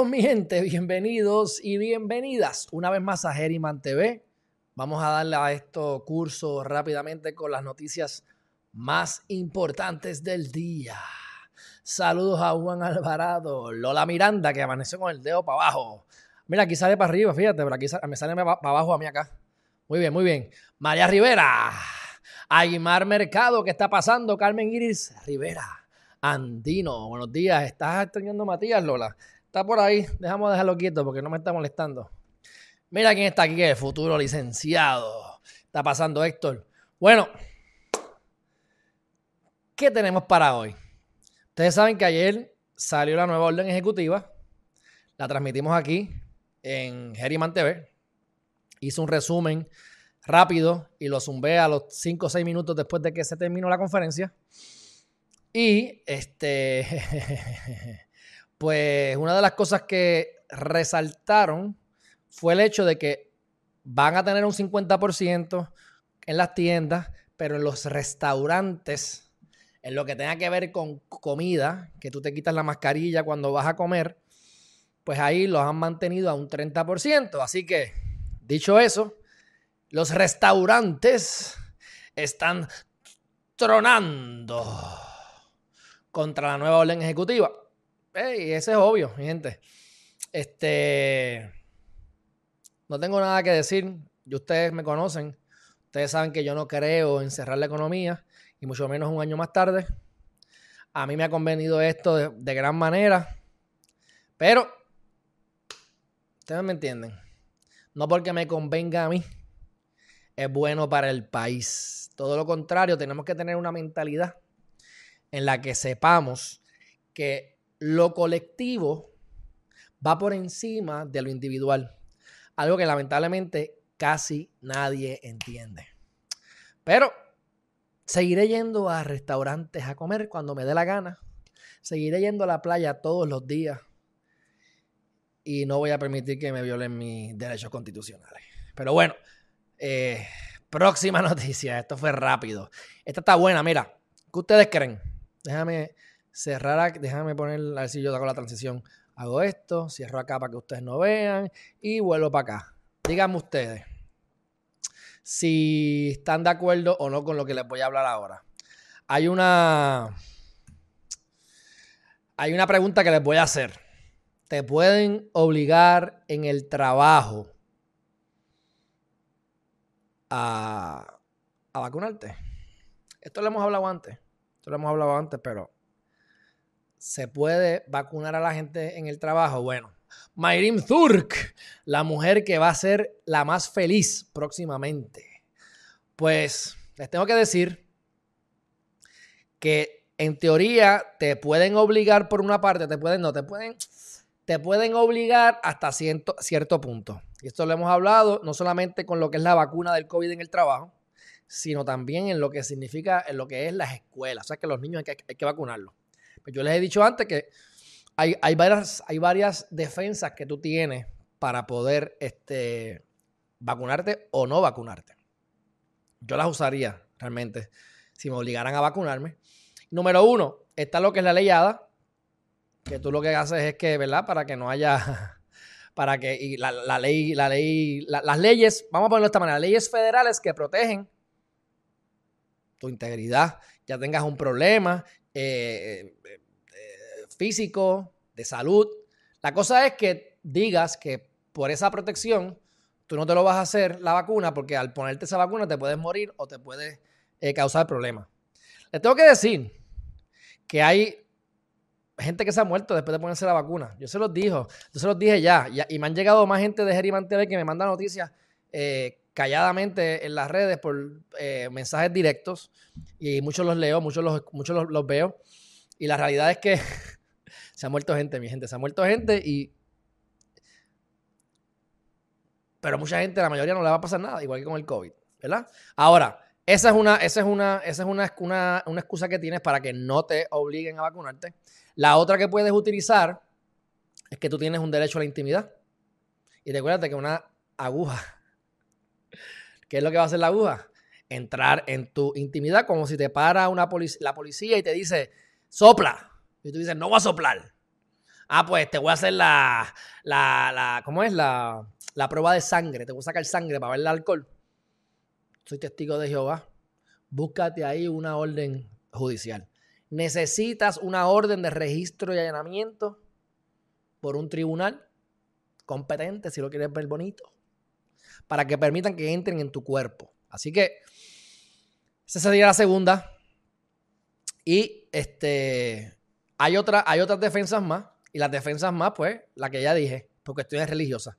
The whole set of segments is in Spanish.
Saludos mi gente, bienvenidos y bienvenidas una vez más a Geriman TV. Vamos a darle a estos cursos rápidamente con las noticias más importantes del día. Saludos a Juan Alvarado, Lola Miranda que amaneció con el dedo para abajo. Mira, aquí sale para arriba, fíjate, pero aquí me sale para abajo a mí acá. Muy bien, muy bien. María Rivera, Aguimar Mercado, ¿qué está pasando? Carmen Iris Rivera. Andino. Buenos días. ¿Estás extrañando Matías, Lola? Está por ahí. Dejamos dejarlo quieto porque no me está molestando. Mira quién está aquí, el futuro licenciado. Está pasando Héctor. Bueno, ¿qué tenemos para hoy? Ustedes saben que ayer salió la nueva orden ejecutiva. La transmitimos aquí en Geriman TV. Hice un resumen rápido y lo zumbé a los 5 o 6 minutos después de que se terminó la conferencia. Y este, pues una de las cosas que resaltaron fue el hecho de que van a tener un 50% en las tiendas, pero en los restaurantes, en lo que tenga que ver con comida, que tú te quitas la mascarilla cuando vas a comer, pues ahí los han mantenido a un 30%. Así que, dicho eso, los restaurantes están tronando contra la nueva orden ejecutiva. Y ese es obvio, mi gente. Este. No tengo nada que decir. Y ustedes me conocen. Ustedes saben que yo no creo en cerrar la economía. Y mucho menos un año más tarde. A mí me ha convenido esto de, de gran manera. Pero. Ustedes me entienden. No porque me convenga a mí. Es bueno para el país. Todo lo contrario, tenemos que tener una mentalidad en la que sepamos que lo colectivo va por encima de lo individual. Algo que lamentablemente casi nadie entiende. Pero seguiré yendo a restaurantes a comer cuando me dé la gana. Seguiré yendo a la playa todos los días. Y no voy a permitir que me violen mis derechos constitucionales. Pero bueno, eh, próxima noticia. Esto fue rápido. Esta está buena, mira. ¿Qué ustedes creen? Déjame cerrar, déjame poner, a ver si yo hago la transición. Hago esto, cierro acá para que ustedes no vean y vuelvo para acá. Díganme ustedes si están de acuerdo o no con lo que les voy a hablar ahora. Hay una hay una pregunta que les voy a hacer. ¿Te pueden obligar en el trabajo a, a vacunarte? Esto lo hemos hablado antes. Esto lo hemos hablado antes, pero ¿se puede vacunar a la gente en el trabajo? Bueno, Mayrim Zurk, la mujer que va a ser la más feliz próximamente. Pues les tengo que decir que en teoría te pueden obligar por una parte, te pueden, no, te pueden, te pueden obligar hasta cierto, punto. Y esto lo hemos hablado no solamente con lo que es la vacuna del COVID en el trabajo, sino también en lo que significa, en lo que es las escuelas. O sea, que los niños hay que, hay que vacunarlos. Yo les he dicho antes que hay, hay, varias, hay varias defensas que tú tienes para poder este, vacunarte o no vacunarte. Yo las usaría realmente si me obligaran a vacunarme. Número uno, está lo que es la ley ADA, que tú lo que haces es que, ¿verdad? Para que no haya, para que la, la, ley, la ley, las leyes, vamos a ponerlo de esta manera, leyes federales que protegen tu integridad, ya tengas un problema eh, eh, físico, de salud. La cosa es que digas que por esa protección tú no te lo vas a hacer la vacuna porque al ponerte esa vacuna te puedes morir o te puede causar problemas. Les tengo que decir que hay gente que se ha muerto después de ponerse la vacuna. Yo se los dijo, yo se los dije ya, y me han llegado más gente de Geriman TV que me manda noticias calladamente en las redes por eh, mensajes directos y muchos los leo, muchos los, muchos los, veo. Y la realidad es que se ha muerto gente, mi gente, se ha muerto gente y... Pero mucha gente, la mayoría no le va a pasar nada, igual que con el COVID, ¿verdad? Ahora, esa es una, esa es una, esa es una, una, una excusa que tienes para que no te obliguen a vacunarte. La otra que puedes utilizar es que tú tienes un derecho a la intimidad. Y recuérdate que una aguja ¿Qué es lo que va a hacer la aguja? Entrar en tu intimidad como si te para una la policía y te dice, sopla. Y tú dices, no va a soplar. Ah, pues te voy a hacer la, la, la ¿cómo es? La, la prueba de sangre. Te voy a sacar sangre para ver el alcohol. Soy testigo de Jehová. Búscate ahí una orden judicial. Necesitas una orden de registro y allanamiento por un tribunal competente, si lo quieres ver bonito, para que permitan que entren en tu cuerpo. Así que esa sería la segunda. Y este hay, otra, hay otras defensas más. Y las defensas más, pues, la que ya dije, por cuestiones religiosas.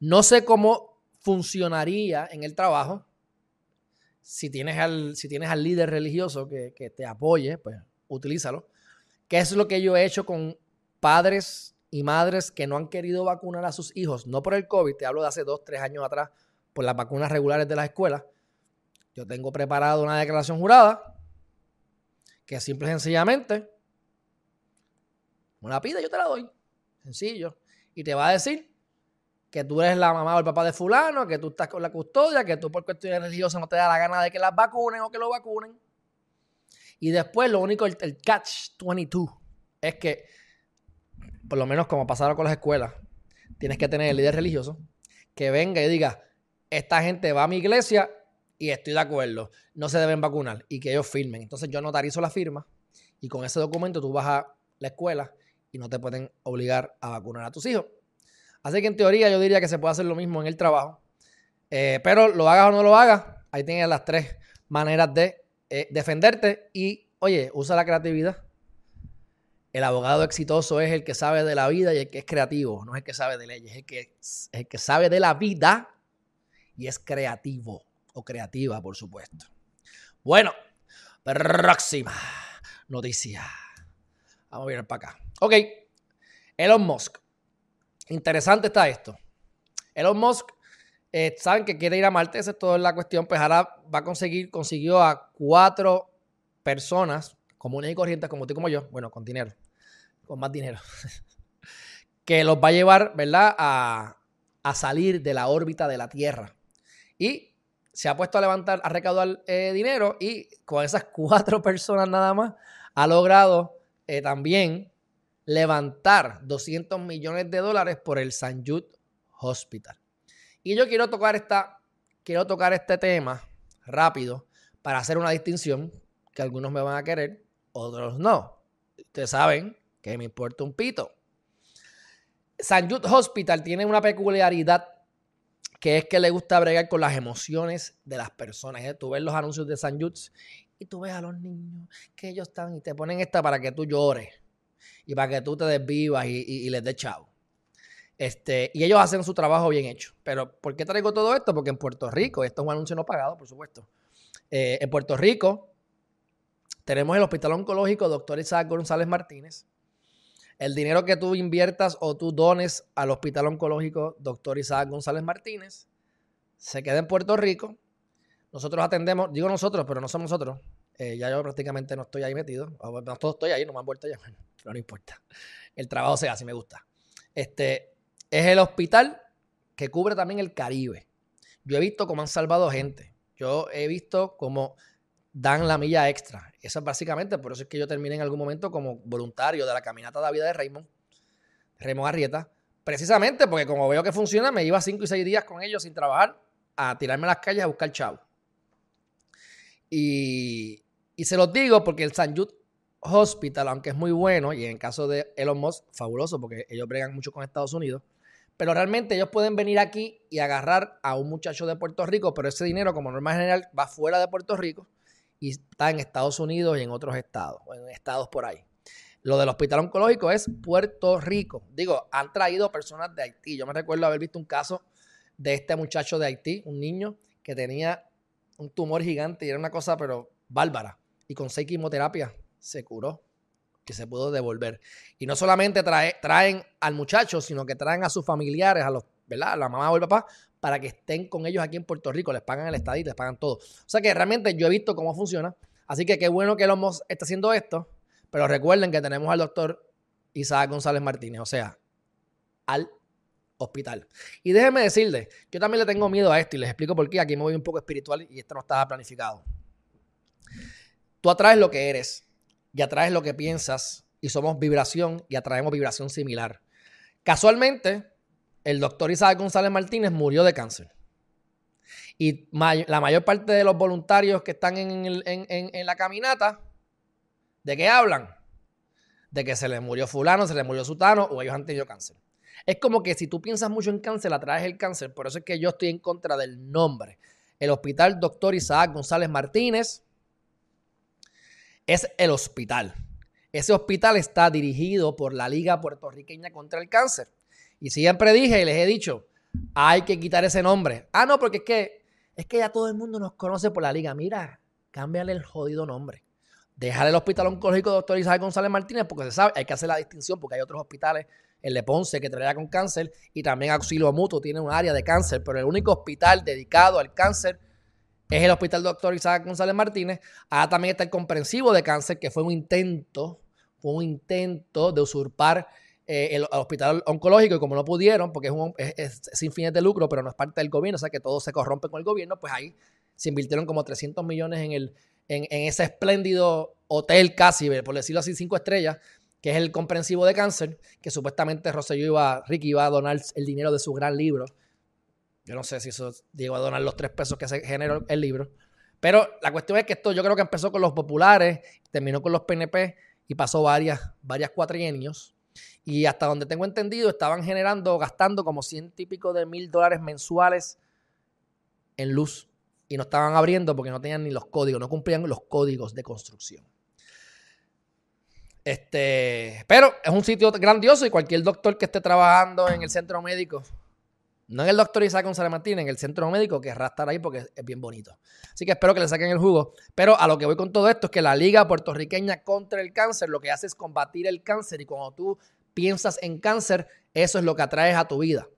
No sé cómo funcionaría en el trabajo si tienes al, si tienes al líder religioso que, que te apoye, pues utilízalo. ¿Qué es lo que yo he hecho con padres y madres que no han querido vacunar a sus hijos? No por el COVID, te hablo de hace dos, tres años atrás, por las vacunas regulares de las escuelas. Yo tengo preparado una declaración jurada que simple y sencillamente una pide, yo te la doy. Sencillo. Y te va a decir que tú eres la mamá o el papá de fulano, que tú estás con la custodia, que tú por cuestiones religiosas no te da la gana de que las vacunen o que lo vacunen. Y después lo único, el, catch 22, es que, por lo menos como pasaron con las escuelas, tienes que tener el líder religioso que venga y diga, esta gente va a mi iglesia y estoy de acuerdo, no se deben vacunar y que ellos firmen. Entonces yo notarizo la firma y con ese documento tú vas a la escuela y no te pueden obligar a vacunar a tus hijos. Así que en teoría yo diría que se puede hacer lo mismo en el trabajo. Eh, pero lo hagas o no lo hagas, ahí tienes las tres maneras de eh, defenderte y, oye, usa la creatividad. El abogado exitoso es el que sabe de la vida y el que es creativo, no es el que sabe de leyes, es el que, es el que sabe de la vida y es creativo o creativa, por supuesto. Bueno, próxima noticia. Vamos a ver para acá. Ok, Elon Musk. Interesante está esto. Elon Musk, eh, saben que quiere ir a Marte, esa es toda la cuestión, pues ahora va a conseguir, consiguió a cuatro personas comunes y corrientes como tú y como yo, bueno, con dinero, con más dinero, que los va a llevar, ¿verdad?, a, salir de la órbita de la Tierra. Y se ha puesto a levantar, a recaudar eh, dinero y con esas cuatro personas nada más ha logrado eh, también levantar 200 millones de dólares por el San Jude Hospital. Y yo quiero tocar, esta, quiero tocar este tema rápido para hacer una distinción que algunos me van a querer, otros no. Ustedes saben que me importa un pito. San Jude Hospital tiene una peculiaridad que es que le gusta bregar con las emociones de las personas. ¿eh? Tú ves los anuncios de San Jude y tú ves a los niños que ellos están y te ponen esta para que tú llores y para que tú te desvivas y, les des chavo. Este, y ellos hacen su trabajo bien hecho. Pero, ¿por qué traigo todo esto? Porque en Puerto Rico, esto es un anuncio no pagado, por supuesto. Eh, en Puerto Rico tenemos el Hospital Oncológico Doctor Isaac González Martínez. El dinero que tú inviertas o tú dones al Hospital Oncológico Doctor Isaac González Martínez se queda en Puerto Rico. Nosotros atendemos, digo nosotros, pero no somos nosotros. Eh, ya yo prácticamente no estoy ahí metido. No todo estoy ahí, no me han vuelto a llamar. Pero no importa. El trabajo se hace, me gusta. Este es el hospital que cubre también el Caribe. Yo he visto cómo han salvado gente. Yo he visto cómo dan la milla extra. Eso es básicamente, por eso es que yo terminé en algún momento como voluntario de la caminata de vida de Raymond, Raymond Arrieta, precisamente porque como veo que funciona, me iba cinco y seis días con ellos sin trabajar a tirarme a las calles a buscar chavo. Y, y se los digo porque el San Jude Hospital, aunque es muy bueno, y en caso de Elon Musk, fabuloso, porque ellos bregan mucho con Estados Unidos, pero realmente ellos pueden venir aquí y agarrar a un muchacho de Puerto Rico, pero ese dinero, como norma general, va fuera de Puerto Rico y está en Estados Unidos y en otros estados, o en estados por ahí. Lo del hospital oncológico es Puerto Rico. Digo, han traído personas de Haití. Yo me recuerdo haber visto un caso de este muchacho de Haití, un niño que tenía un tumor gigante y era una cosa, pero bárbara y con seis quimioterapias se curó y se pudo devolver. Y no solamente traen al muchacho, sino que traen a sus familiares, a los, ¿verdad? la mamá o el papá, para que estén con ellos aquí en Puerto Rico. Les pagan el estadio, les pagan todo. O sea que realmente yo he visto cómo funciona. Así que qué bueno que Lomos está haciendo esto. Pero recuerden que tenemos al doctor Isaac González Martínez, o sea, al hospital. Y déjenme decirles, yo también le tengo miedo a esto y les explico por qué. Aquí me voy un poco espiritual y esto no estaba planificado. Tú atraes lo que eres y atraes lo que piensas y somos vibración y atraemos vibración similar. Casualmente, el doctor Isaac González Martínez murió de cáncer. Y la mayor parte de los voluntarios que están en, la caminata, ¿de qué hablan? De que se les murió fulano, se les murió sutano o ellos han tenido cáncer. Es como que si tú piensas mucho en cáncer, atraes el cáncer. Por eso es que yo estoy en contra del nombre. El Hospital Doctor Isaac González Martínez es el hospital. Ese hospital está dirigido por la Liga Puertorriqueña contra el Cáncer. Y siempre dije y les he dicho, hay que quitar ese nombre. Ah, no, porque es que, es que ya todo el mundo nos conoce por la liga. Mira, cámbiale el jodido nombre. Déjale el Hospital Oncológico Doctor Isabel González Martínez porque se sabe, hay que hacer la distinción porque hay otros hospitales, el de Ponce que trabaja con cáncer y también Auxilio Mutuo tiene un área de cáncer, pero el único hospital dedicado al cáncer es el Hospital Doctor Isaac González Martínez. Ah, también está el comprensivo de cáncer, que fue un intento, fue un intento de usurpar eh, el, hospital oncológico y como no pudieron, porque es, un, sin fines de lucro, pero no es parte del gobierno, o sea que todo se corrompe con el gobierno, pues ahí se invirtieron como 300 millones en, el, en, ese espléndido hotel casi, por decirlo así, cinco estrellas, que es el comprensivo de cáncer, que supuestamente Rosselló iba, Ricky iba a donar el dinero de su gran libro. Yo no sé si eso llegó a donar los tres pesos que se generó el libro. Pero la cuestión es que esto yo creo que empezó con los populares, terminó con los PNP y pasó varias, varias cuatrienios. Y hasta donde tengo entendido, estaban generando, gastando como 100 típicos de mil dólares mensuales en luz. Y no estaban abriendo porque no tenían ni los códigos, no cumplían los códigos de construcción. Este, pero es un sitio grandioso y cualquier doctor que esté trabajando en el centro médico, no en el doctor Isaac González Martínez, en el centro médico, querrá estar ahí porque es bien bonito. Así que espero que le saquen el jugo. Pero a lo que voy con todo esto es que la Liga Puertorriqueña contra el Cáncer lo que hace es combatir el cáncer y cuando tú piensas en cáncer, eso es lo que atraes a tu vida.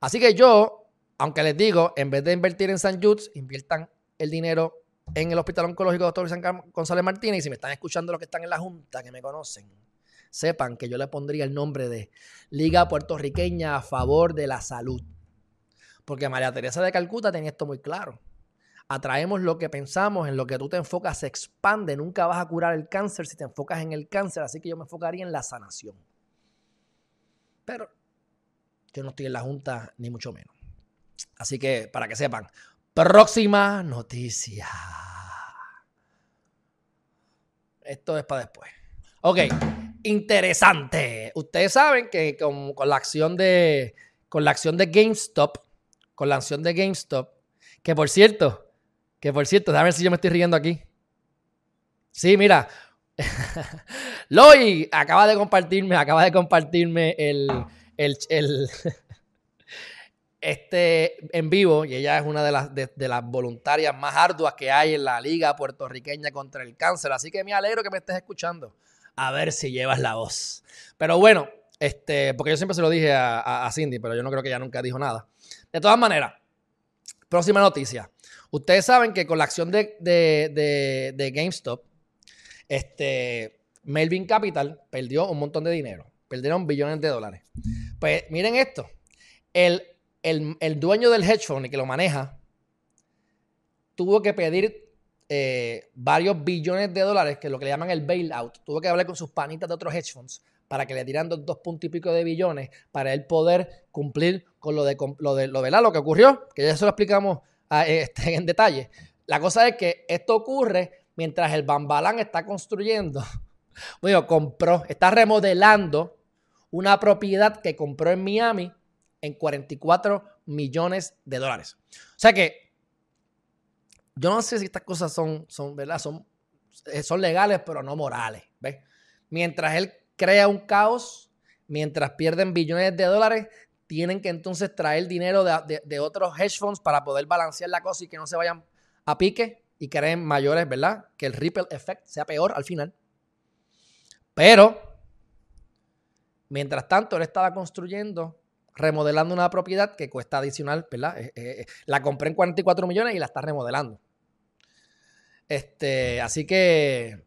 Así que yo, aunque les digo, en vez de invertir en San Judes, inviertan el dinero en el Hospital Oncológico Dr. San González Martínez. Y si me están escuchando los que están en la Junta, que me conocen, sepan que yo le pondría el nombre de Liga Puertorriqueña a favor de la salud. Porque María Teresa de Calcuta tenía esto muy claro. Atraemos lo que pensamos, en lo que tú te enfocas se expande. Nunca vas a curar el cáncer si te enfocas en el cáncer. Así que yo me enfocaría en la sanación. Pero yo no estoy en la Junta, ni mucho menos. Así que, para que sepan, próxima noticia. Esto es para después. Ok, interesante. Ustedes saben que con, la acción de con la acción de GameStop, con la acción de GameStop, que por cierto, que por cierto, déjame ver si yo me estoy riendo aquí. Sí, mira, Loy acaba de compartirme, acaba de compartirme el, este en vivo y ella es una de las, de, las voluntarias más arduas que hay en la liga puertorriqueña contra el cáncer. Así que me alegro que me estés escuchando. A ver si llevas la voz. Pero bueno, este, porque yo siempre se lo dije a, Cindy, pero yo no creo que ella nunca dijo nada. De todas maneras, próxima noticia. Ustedes saben que con la acción de, de, de GameStop, este, Melvin Capital perdió un montón de dinero. Perdieron billones de dólares. Pues miren esto. El, dueño del hedge fund y que lo maneja tuvo que pedir eh, varios billones de dólares, que es lo que le llaman el bailout. Tuvo que hablar con sus panitas de otros hedge funds para que le tiran dos, puntos y pico de billones para él poder cumplir con lo de lo de lo, de, lo que ocurrió, que ya se lo explicamos ah, este, en detalle. La cosa es que esto ocurre mientras el Bambalán está construyendo, bueno, compró, está remodelando una propiedad que compró en Miami en 44 millones de dólares. O sea que yo no sé si estas cosas son, son ¿verdad? Son, eh, son legales, pero no morales. Mientras él crea un caos, mientras pierden billones de dólares, tienen que entonces traer dinero de, de otros hedge funds para poder balancear la cosa y que no se vayan a pique y creen mayores, ¿verdad? Que el ripple effect sea peor al final. Pero, mientras tanto, él estaba construyendo, remodelando una propiedad que cuesta adicional, ¿verdad? Eh, eh, eh, la compré en 44 millones y la está remodelando. Este, así que,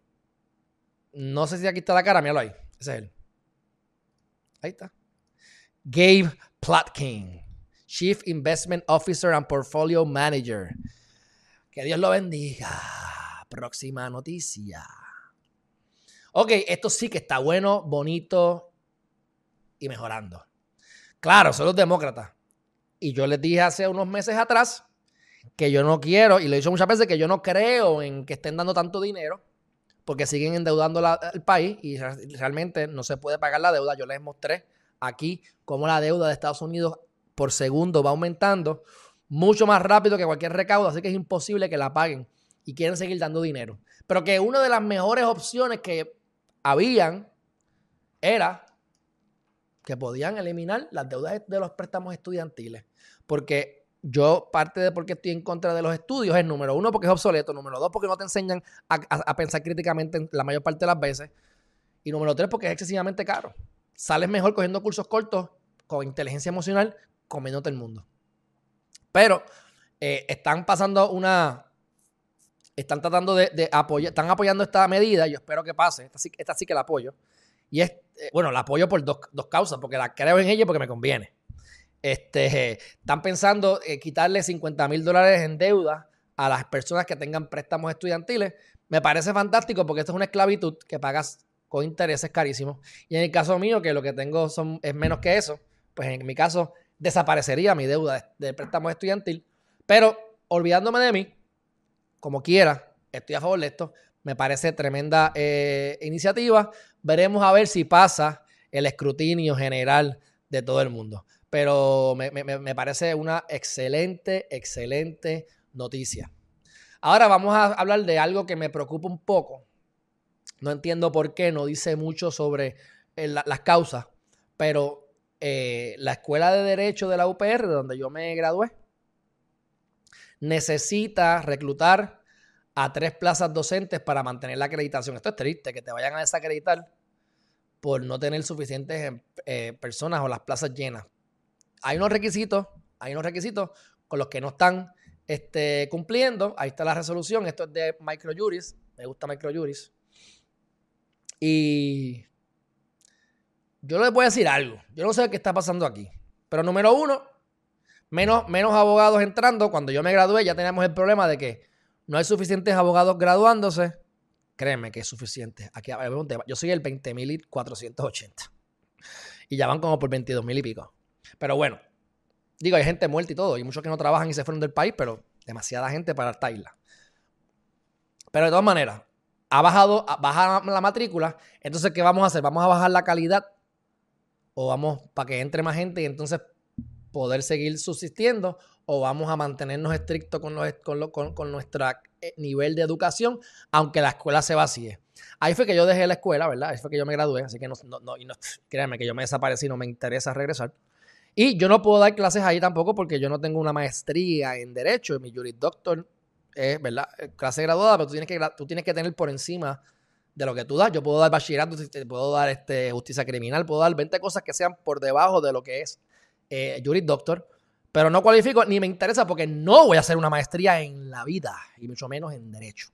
no sé si aquí está la cara, míralo ahí. Ese es él. Ahí está. Gabe Plotkin, Chief Investment Officer and Portfolio Manager. Que Dios lo bendiga. Próxima noticia. ok, esto sí que está bueno, bonito y mejorando. Claro, son los demócratas. Y yo les dije hace unos meses atrás que yo no quiero, y lo he dicho muchas veces, que yo no creo en que estén dando tanto dinero porque siguen endeudando el país y realmente no se puede pagar la deuda. Yo les mostré aquí cómo la deuda de Estados Unidos por segundo va aumentando mucho más rápido que cualquier recaudo, así que es imposible que la paguen y quieren seguir dando dinero. Pero que una de las mejores opciones que habían era que podían eliminar las deudas de los préstamos estudiantiles. Porque yo, parte de por qué estoy en contra de los estudios es, número uno, porque es obsoleto, número dos, porque no te enseñan a, pensar críticamente la mayor parte de las veces, y número tres, porque es excesivamente caro. Sales mejor cogiendo cursos cortos con inteligencia emocional, comiéndote el mundo. Pero eh, están pasando una, están tratando de, apoyar, están apoyando esta medida, yo espero que pase, esta sí, esta sí que la apoyo, y es, eh, bueno, la apoyo por dos, dos causas, porque la creo en ella porque me conviene. Este, están pensando quitarle 50 mil dólares en deuda a las personas que tengan préstamos estudiantiles. Me parece fantástico porque esto es una esclavitud que pagas con intereses carísimos. Y en el caso mío, que lo que tengo son, es menos que eso, pues en mi caso desaparecería mi deuda de, préstamo estudiantil. Pero olvidándome de mí, como quiera, estoy a favor de esto. Me parece tremenda eh, iniciativa. Veremos a ver si pasa el escrutinio general de todo el mundo pero me, parece una excelente, excelente noticia. Ahora vamos a hablar de algo que me preocupa un poco. No entiendo por qué, no dice mucho sobre eh, las causas, pero eh, la Escuela de Derecho de la UPR, donde yo me gradué, necesita reclutar a tres plazas docentes para mantener la acreditación. Esto es triste, que te vayan a desacreditar por no tener suficientes eh, personas o las plazas llenas hay unos requisitos, hay unos requisitos con los que no están este, cumpliendo. Ahí está la resolución. Esto es de Microjuris. Me gusta Microjuris. Y yo les voy a decir algo. Yo no sé qué está pasando aquí. Pero número uno, menos, menos abogados entrando. Cuando yo me gradué ya teníamos el problema de que no hay suficientes abogados graduándose. Créeme que es suficiente. Aquí Yo soy el 20.480. Y ya van como por 22.000 y pico. Pero bueno, digo, hay gente muerta y todo, y muchos que no trabajan y se fueron del país, pero demasiada gente para esta isla. Pero de todas maneras, ha bajado, baja la matrícula, entonces, ¿qué vamos a hacer? ¿Vamos a bajar la calidad? ¿O vamos para que entre más gente y entonces poder seguir subsistiendo? ¿O vamos a mantenernos estrictos con, con, con, nuestro eh, nivel de educación, aunque la escuela se vacíe? Ahí fue que yo dejé la escuela, ¿verdad? Ahí fue que yo me gradué, así que no, no, no, créanme que yo me desaparecí, no me interesa regresar. Y yo no puedo dar clases ahí tampoco porque yo no tengo una maestría en Derecho. Mi Juris Doctor es, ¿verdad? Clase graduada, pero tú tienes, que, tú tienes que tener por encima de lo que tú das. Yo puedo dar bachillerato, puedo dar este, justicia criminal, puedo dar 20 cosas que sean por debajo de lo que es eh, Juris Doctor. Pero no cualifico ni me interesa porque no voy a hacer una maestría en la vida y mucho menos en Derecho.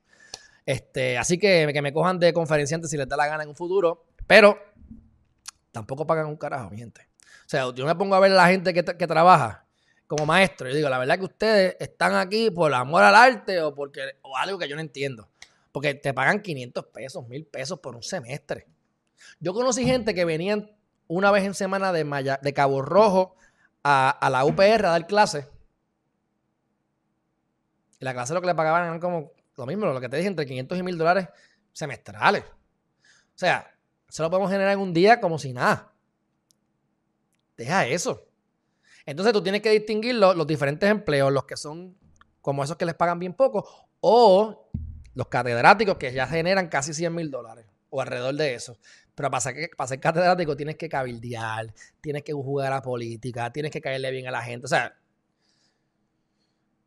Este, así que que me cojan de conferenciante si les da la gana en un futuro. Pero tampoco pagan un carajo, mi gente. O sea, yo me pongo a ver a la gente que, trabaja como maestro y digo, la verdad que ustedes están aquí por amor al arte o porque o algo que yo no entiendo. Porque te pagan 500 pesos, 1000 pesos por un semestre. Yo conocí gente que venían una vez en semana de, de Cabo Rojo a, la UPR a dar clases. Y la clase lo que le pagaban eran como lo mismo, lo que te dije, entre 500 y 1000 dólares semestrales. O sea, se lo podemos generar en un día como si nada. Deja eso. Entonces tú tienes que distinguir los, diferentes empleos, los que son como esos que les pagan bien poco, o los catedráticos que ya generan casi 100 mil dólares o alrededor de eso. Pero para ser, para ser catedrático tienes que cabildear, tienes que jugar a política, tienes que caerle bien a la gente. O sea,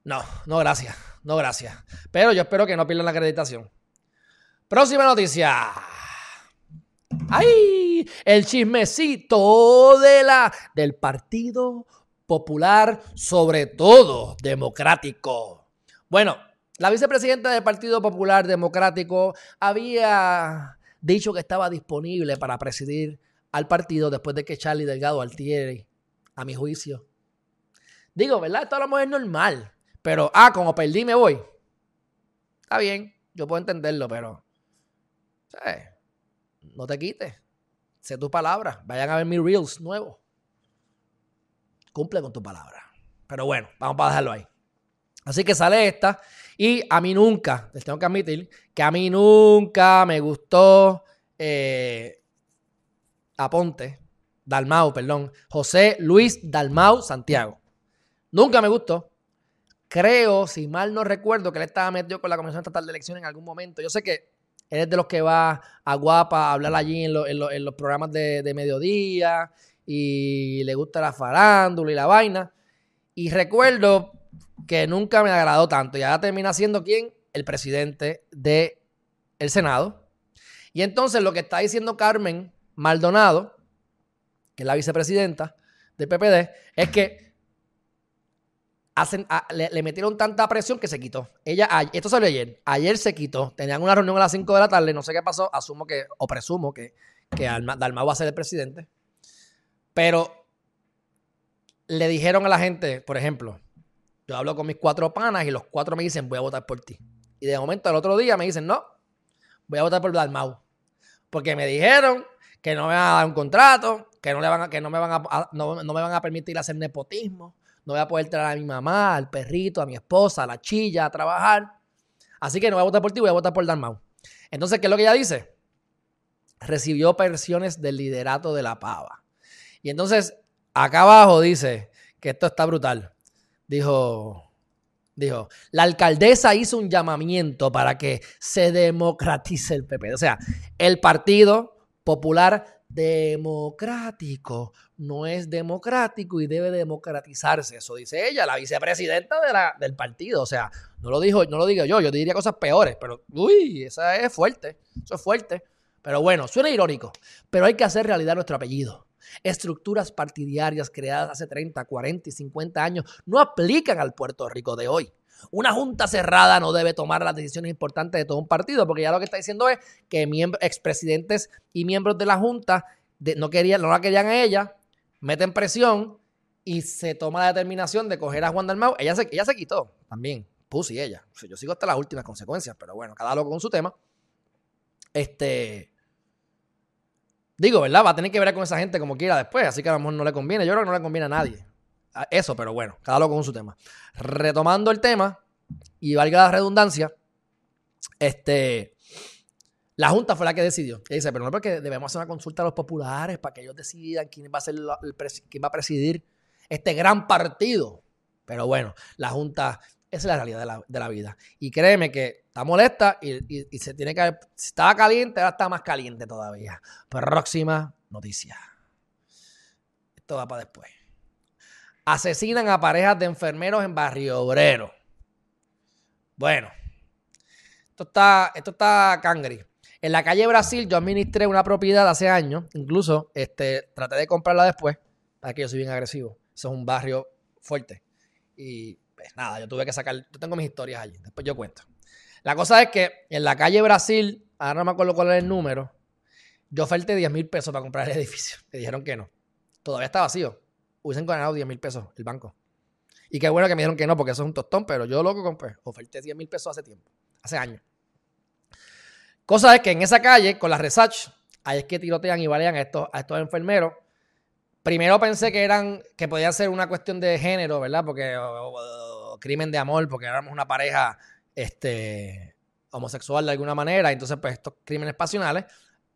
no, no gracias, no gracias. Pero yo espero que no pierdan la acreditación. Próxima noticia. ¡Ay! El chismecito de la, del Partido Popular, sobre todo democrático. Bueno, la vicepresidenta del Partido Popular Democrático había dicho que estaba disponible para presidir al partido después de que Charlie Delgado Altieri, a mi juicio. Digo, ¿verdad? Esto a lo mejor es normal. Pero, ah, como perdí, me voy. Está bien, yo puedo entenderlo, pero. ¿sabes? no te quites. Sé tu palabra. Vayan a ver mis reels nuevos. Cumple con tu palabra. Pero bueno, vamos a dejarlo ahí. Así que sale esta. Y a mí nunca, les tengo que admitir, que a mí nunca me gustó eh, Aponte, Dalmau, perdón, José Luis Dalmau Santiago. Nunca me gustó. Creo, si mal no recuerdo, que él estaba metido con la Comisión Estatal de Elecciones en algún momento. Yo sé que él es de los que va a Guapa a hablar allí en, los programas de, de, mediodía y le gusta la farándula y la vaina. Y recuerdo que nunca me agradó tanto. Y ahora termina siendo quién? El presidente del el Senado. Y entonces lo que está diciendo Carmen Maldonado, que es la vicepresidenta del PPD, es que hacen, le, metieron tanta presión que se quitó. Ella, esto salió ayer, ayer se quitó. Tenían una reunión a las 5 de la tarde, no sé qué pasó, asumo que, o presumo que, que Dalmau va a ser el presidente. Pero le dijeron a la gente, por ejemplo, yo hablo con mis cuatro panas y los cuatro me dicen, voy a votar por ti. Y de momento al otro día me dicen, no, voy a votar por Dalmau. Porque me dijeron que no me van a dar un contrato, que no, le van a, que no, me, van a, no, me van a permitir hacer nepotismo, no voy a poder traer a mi mamá, al perrito, a mi esposa, a la chilla a trabajar. Así que no voy a votar por ti, voy a votar por Dalmau. Entonces, ¿qué es lo que ella dice? Recibió presiones del liderato de la pava. Y entonces, acá abajo dice que esto está brutal dijo, dijo, la alcaldesa hizo un llamamiento para que se democratice el PP. O sea, el Partido Popular Democrático no es democrático y debe democratizarse. Eso dice ella, la vicepresidenta del partido. O sea, no lo, dijo, no lo digo yo, yo diría cosas peores, pero uy, esa es fuerte, eso es fuerte. Pero bueno, suena irónico, pero hay que hacer realidad nuestro apellido. Estructuras partidarias creadas hace 30, 40 y 50 años no aplican al Puerto Rico de hoy. Una junta cerrada no debe tomar las decisiones importantes de todo un partido, porque ya lo que está diciendo es que expresidentes y miembros de la junta no, querían, no la querían a ella, meten presión y se toma la determinación de coger a Juan Dalmau. Ella se, ella se quitó también, Pussy ella. yo sigo hasta las últimas consecuencias, pero bueno, cada loco con su tema. Este, Digo, ¿verdad? Va a tener que ver con esa gente como quiera después, así que a lo mejor no le conviene. Yo creo que no le conviene a nadie. Eso, pero bueno, cada loco con su tema. Retomando el tema, y valga la redundancia, este, la Junta fue la que decidió. Y dice, pero no porque debemos hacer una consulta a los populares para que ellos decidan quién va a ser el, quién va a presidir este gran partido. Pero bueno, la Junta esa es la realidad de la, vida. Y créeme que está molesta y, se tiene que. Si estaba caliente, ahora está más caliente todavía. Próxima noticia. Esto va para después. Asesinan a parejas de enfermeros en Barrio Obrero. Bueno, esto está, esto está cangri. En la calle Brasil yo administré una propiedad hace años. Incluso este, traté de comprarla después. Para que yo soy bien agresivo. Eso es un barrio fuerte. Y pues nada, yo tuve que sacar, yo tengo mis historias allí, después yo cuento. La cosa es que en la calle Brasil, ahora no me acuerdo cuál es el número, yo oferté 10 mil pesos para comprar el edificio. Me dijeron que no. Todavía está vacío. Hubiesen ganado 10 mil pesos el banco. Y qué bueno que me dijeron que no, porque eso es un tostón, pero yo loco compré. Oferté 10 mil pesos hace tiempo, hace años. Cosa es que en esa calle, con la research, ahí es que tirotean y balean a estos, a estos enfermeros Primero pensé que eran, que podía ser una cuestión de género, ¿verdad? Porque, o, crimen de amor, porque éramos una pareja, este, homosexual de alguna manera, entonces, pues, estos crímenes pasionales,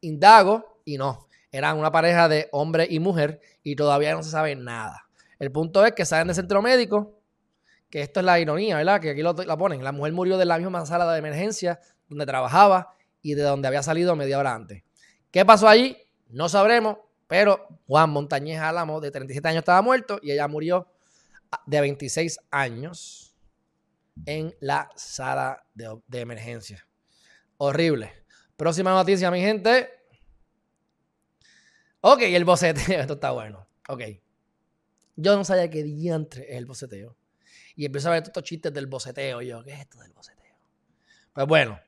indago y no, eran una pareja de hombre y mujer y todavía no se sabe nada. El punto es que salen del centro médico, que esto es la ironía, ¿verdad? Que aquí lo, la ponen. La mujer murió de la misma sala de emergencia donde trabajaba y de donde había salido media hora antes. ¿Qué pasó allí? No sabremos. Pero Juan Montañez Álamo, de 37 años, estaba muerto y ella murió de 26 años en la sala de, emergencia. Horrible. Próxima noticia, mi gente. Ok, el boceteo. Esto está bueno. Ok. Yo no sabía qué diantre es el boceteo. Y empiezo a ver todos estos chistes del boceteo. Yo, ¿qué es esto del boceteo? Pues bueno,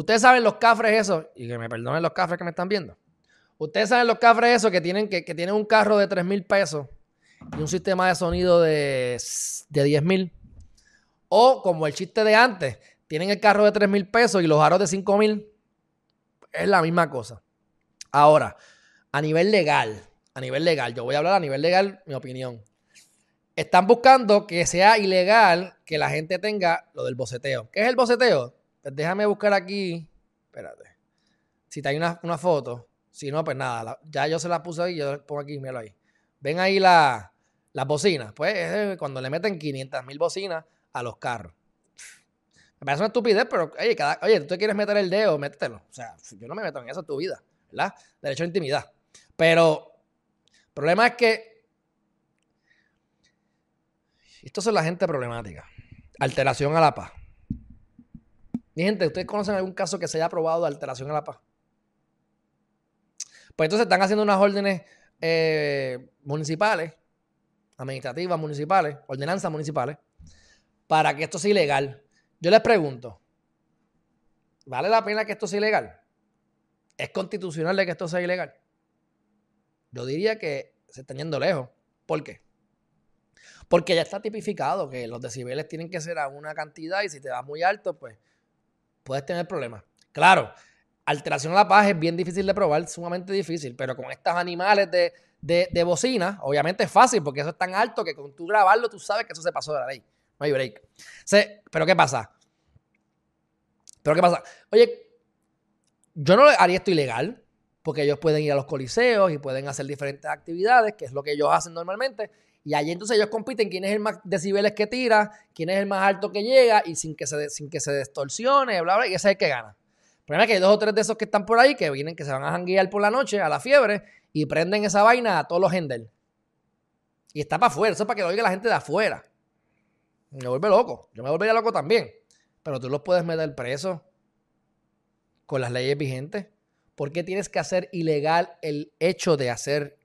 ustedes saben los cafres esos, y que me perdonen los cafres que me están viendo. Ustedes saben los cafres esos que tienen, que, tienen un carro de 3 mil pesos y un sistema de sonido de, de 10 mil. O como el chiste de antes, tienen el carro de 3 mil pesos y los aros de 5 mil. Es la misma cosa. Ahora, a nivel legal, a nivel legal, yo voy a hablar a nivel legal, mi opinión. Están buscando que sea ilegal que la gente tenga lo del boceteo. ¿Qué es el boceteo? Déjame buscar aquí. Espérate. Si te hay una, foto. Si no, pues nada. ya yo se la puse ahí. Yo pongo aquí, míralo ahí. Ven ahí la, las bocinas. Pues es cuando le meten 500 mil bocinas a los carros. Me parece una estupidez, pero oye, cada, oye, tú quieres meter el dedo, métetelo. O sea, yo no me meto en eso en tu vida, ¿verdad? Derecho a intimidad. Pero el problema es que esto es la gente problemática. Alteración a la paz. Mi gente, ¿ustedes conocen algún caso que se haya aprobado de alteración a la paz? Pues entonces están haciendo unas órdenes eh, municipales, administrativas municipales, ordenanzas municipales, para que esto sea ilegal. Yo les pregunto, ¿vale la pena que esto sea ilegal? ¿Es constitucional de que esto sea ilegal? Yo diría que se está yendo lejos. ¿Por qué? Porque ya está tipificado que los decibeles tienen que ser a una cantidad y si te vas muy alto, pues puedes tener problemas. Claro, alteración a la paz es bien difícil de probar, sumamente difícil, pero con estos animales de, de, bocina, obviamente es fácil porque eso es tan alto que con tú grabarlo tú sabes que eso se pasó de la ley. No hay break. pero ¿qué pasa? Pero ¿qué pasa? Oye, yo no haría esto ilegal porque ellos pueden ir a los coliseos y pueden hacer diferentes actividades, que es lo que ellos hacen normalmente. Y allí entonces ellos compiten quién es el más decibeles que tira, quién es el más alto que llega y sin que se, sin que se distorsione, bla, bla, y ese es el que gana. El problema es que hay dos o tres de esos que están por ahí que vienen, que se van a janguear por la noche a la fiebre y prenden esa vaina a todos los genders. Y está para afuera, eso es para que lo oiga la gente de afuera. Me vuelve loco. Yo me volvería loco también. Pero tú los puedes meter preso con las leyes vigentes. ¿Por qué tienes que hacer ilegal el hecho de hacer,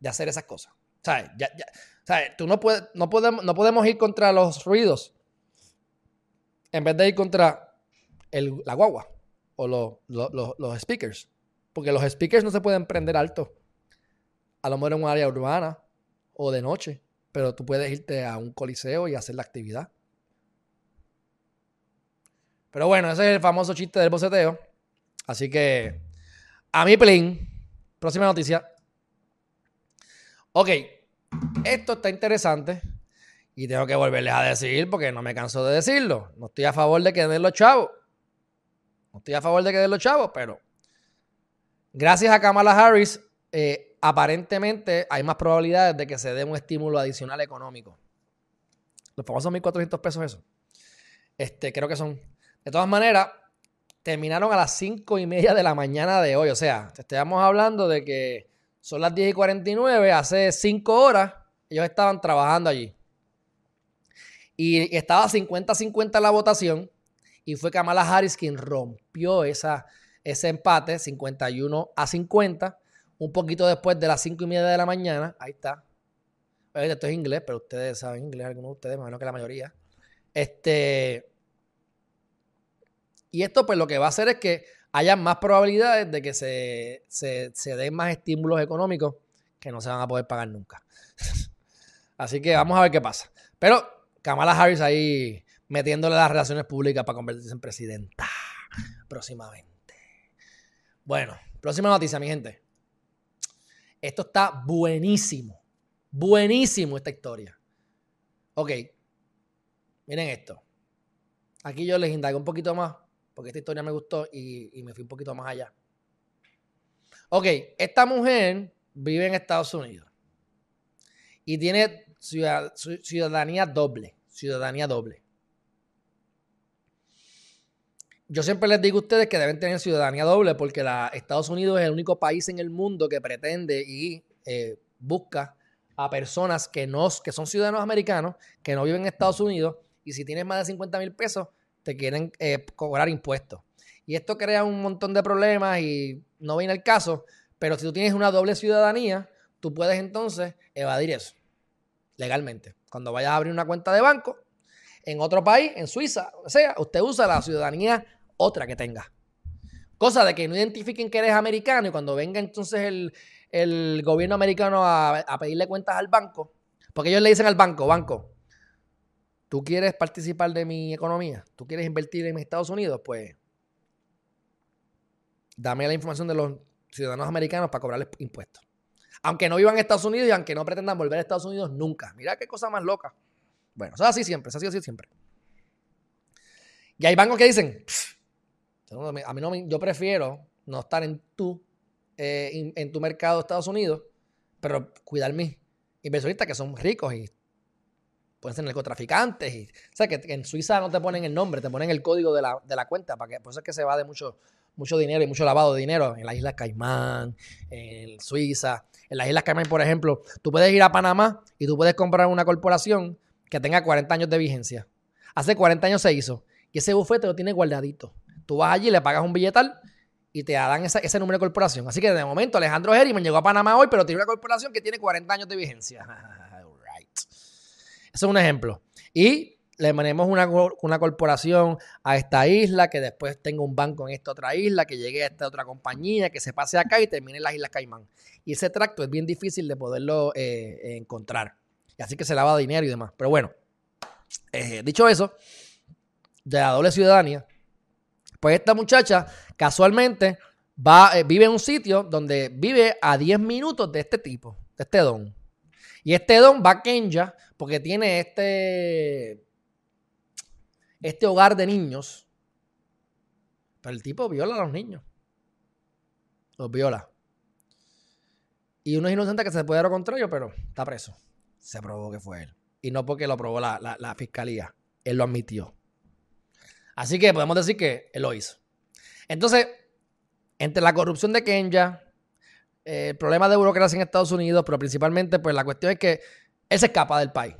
de hacer esas cosas? ¿Sabes? Tú no, puedes, no, podemos, no podemos ir contra los ruidos en vez de ir contra el, la guagua o los speakers. Porque los speakers no se pueden prender alto. A lo mejor en un área urbana o de noche. Pero tú puedes irte a un coliseo y hacer la actividad. Pero bueno, ese es el famoso chiste del boceteo. Así que, a mi plin. Próxima noticia. Ok, esto está interesante. Y tengo que volverles a decir porque no me canso de decirlo. No estoy a favor de que den los chavos. No estoy a favor de que den los chavos, pero gracias a Kamala Harris, eh, aparentemente hay más probabilidades de que se dé un estímulo adicional económico. Los famosos 1.400 pesos, eso. Este, creo que son. De todas maneras, terminaron a las 5 y media de la mañana de hoy. O sea, estamos hablando de que son las 10 y 49, hace 5 horas ellos estaban trabajando allí. Y estaba 50-50 la votación y fue Kamala Harris quien rompió esa, ese empate, 51 a 50, un poquito después de las 5 y media de la mañana. Ahí está. esto es inglés, pero ustedes saben inglés, algunos de ustedes, menos que la mayoría. Este, y esto pues lo que va a hacer es que haya más probabilidades de que se, se, den más estímulos económicos que no se van a poder pagar nunca. Así que vamos a ver qué pasa. Pero Kamala Harris ahí metiéndole las relaciones públicas para convertirse en presidenta próximamente. Bueno, próxima noticia, mi gente. Esto está buenísimo. Buenísimo esta historia. Ok. Miren esto. Aquí yo les indago un poquito más porque esta historia me gustó y, me fui un poquito más allá. Ok, esta mujer vive en Estados Unidos y tiene ciudadanía doble, ciudadanía doble. Yo siempre les digo a ustedes que deben tener ciudadanía doble porque Estados Unidos es el único país en el mundo que pretende y eh, busca a personas que, no, que son ciudadanos americanos, que no viven en Estados Unidos y si tienes más de 50 mil pesos, te quieren eh, cobrar impuestos. Y esto crea un montón de problemas y no viene el caso, pero si tú tienes una doble ciudadanía, tú puedes entonces evadir eso legalmente. Cuando vayas a abrir una cuenta de banco en otro país, en Suiza, o sea, usted usa la ciudadanía otra que tenga. Cosa de que no identifiquen que eres americano y cuando venga entonces el, gobierno americano a, a pedirle cuentas al banco, porque ellos le dicen al banco, banco, ¿Tú quieres participar de mi economía? ¿Tú quieres invertir en Estados Unidos? Pues dame la información de los ciudadanos americanos para cobrarles impuestos. Aunque no vivan en Estados Unidos y aunque no pretendan volver a Estados Unidos nunca. Mira qué cosa más loca. Bueno, eso es así siempre, eso ha sido así siempre. Y hay bancos que dicen, a mí no yo prefiero no estar en tu, eh, en tu mercado de Estados Unidos, pero cuidar mis inversionistas que son ricos y pueden ser narcotraficantes. Y, o sea, que, en Suiza no te ponen el nombre, te ponen el código de la, cuenta, para que, por eso es que se va de mucho, mucho dinero y mucho lavado de dinero en las Islas Caimán, en Suiza. En las Islas Caimán, por ejemplo, tú puedes ir a Panamá y tú puedes comprar una corporación que tenga 40 años de vigencia. Hace 40 años se hizo. Y ese bufete lo tiene guardadito. Tú vas allí, le pagas un billetal y te dan ese número de corporación. Así que de momento Alejandro me llegó a Panamá hoy, pero tiene una corporación que tiene 40 años de vigencia. Ese es un ejemplo. Y le ponemos una, una, corporación a esta isla, que después tenga un banco en esta otra isla, que llegue a esta otra compañía, que se pase acá y termine en las Islas Caimán. Y ese tracto es bien difícil de poderlo eh, encontrar. Y así que se lava dinero y demás. Pero bueno, eh, dicho eso, de la doble ciudadanía, pues esta muchacha casualmente va, eh, vive en un sitio donde vive a 10 minutos de este tipo, de este don. Y este don va a Kenya porque tiene este, este hogar de niños. Pero el tipo viola a los niños. Los viola. Y uno es inocente que se puede dar lo contrario, pero está preso. Se probó que fue él. Y no porque lo probó la, la fiscalía. Él lo admitió. Así que podemos decir que él lo hizo. Entonces, entre la corrupción de Kenya, eh, el problema de burocracia en Estados Unidos, pero principalmente, pues la cuestión es que él se escapa del país.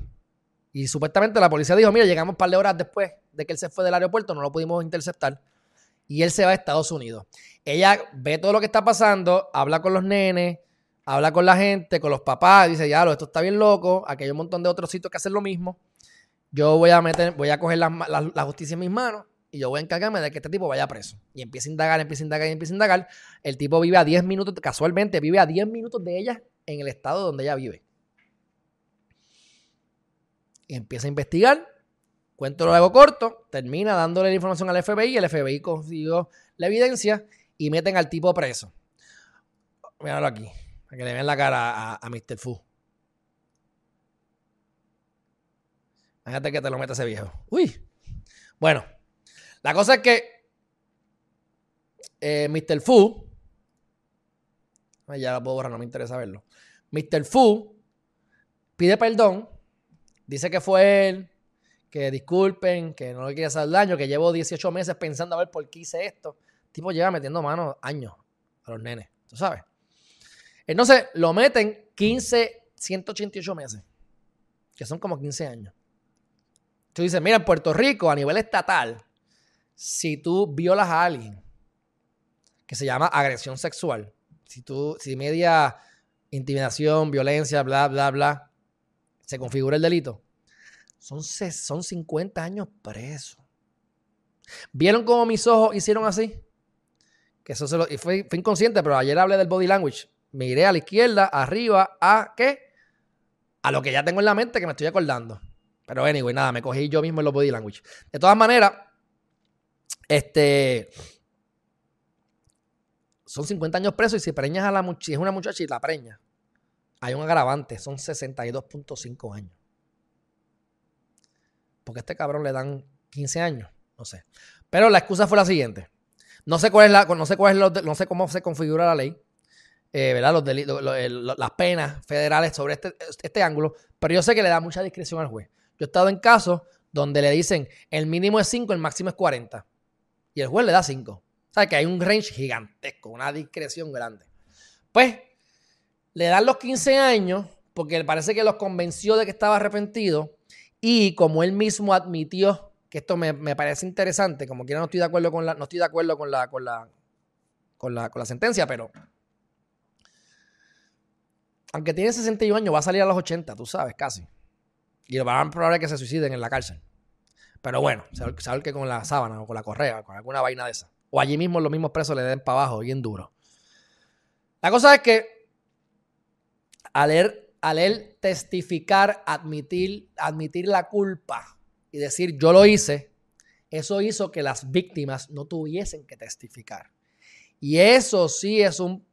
Y supuestamente la policía dijo, mira, llegamos un par de horas después de que él se fue del aeropuerto, no lo pudimos interceptar. Y él se va a Estados Unidos. Ella ve todo lo que está pasando, habla con los nenes, habla con la gente, con los papás, dice, ya, esto está bien loco, aquí hay un montón de otros sitios que hacen lo mismo. Yo voy a meter, voy a coger la justicia en mis manos y yo voy a encargarme de que este tipo vaya preso. Y empieza a indagar, empieza a indagar, empieza a indagar. El tipo vive a 10 minutos, casualmente vive a 10 minutos de ella en el estado donde ella vive. Empieza a investigar. Cuento luego corto, termina dándole la información al FBI. El FBI consiguió la evidencia y meten al tipo preso. Míralo aquí, para que le vean la cara a, a Mr. Fu. Fíjate que te lo mete ese viejo. Uy. Bueno, la cosa es que eh, Mr. Fu, ya lo puedo borrar, no me interesa verlo. Mr. Fu pide perdón, dice que fue él, que disculpen, que no le quiere hacer daño, que llevo 18 meses pensando a ver por qué hice esto. El tipo lleva metiendo manos años a los nenes, tú sabes. Entonces lo meten 15, 188 meses, que son como 15 años. Tú dices, mira, en Puerto Rico, a nivel estatal, si tú violas a alguien, que se llama agresión sexual, si tú, si media intimidación, violencia, bla, bla, bla, se configura el delito, son, son 50 años presos. ¿Vieron cómo mis ojos hicieron así? Que eso se lo, y fue, inconsciente, pero ayer hablé del body language. Miré a la izquierda, arriba, a qué? A lo que ya tengo en la mente que me estoy acordando. Pero anyway, nada, me cogí yo mismo en los body language. De todas maneras, este. Son 50 años presos y si preñas a la si es una muchacha la preña, hay un agravante, son 62.5 años. Porque a este cabrón le dan 15 años, no sé. Pero la excusa fue la siguiente. No sé cuál es la, no sé cuál es no sé cómo se configura la ley, eh, ¿verdad? Los delitos, las penas federales sobre este, este ángulo, pero yo sé que le da mucha discreción al juez. Yo he estado en casos donde le dicen el mínimo es 5, el máximo es 40 y el juez le da 5. O sea que hay un range gigantesco, una discreción grande. Pues le dan los 15 años porque parece que los convenció de que estaba arrepentido y como él mismo admitió que esto me, parece interesante, como quiera no estoy de acuerdo con la, no estoy de acuerdo con la, con la, con la, con la sentencia, pero aunque tiene 61 años, va a salir a los 80, tú sabes, casi. Y lo van a probar que se suiciden en la cárcel. Pero bueno, sabe que con la sábana o con la correa, con alguna vaina de esa. O allí mismo los mismos presos le den para abajo, bien duro. La cosa es que al él, testificar, admitir, admitir la culpa y decir yo lo hice, eso hizo que las víctimas no tuviesen que testificar. Y eso sí es un,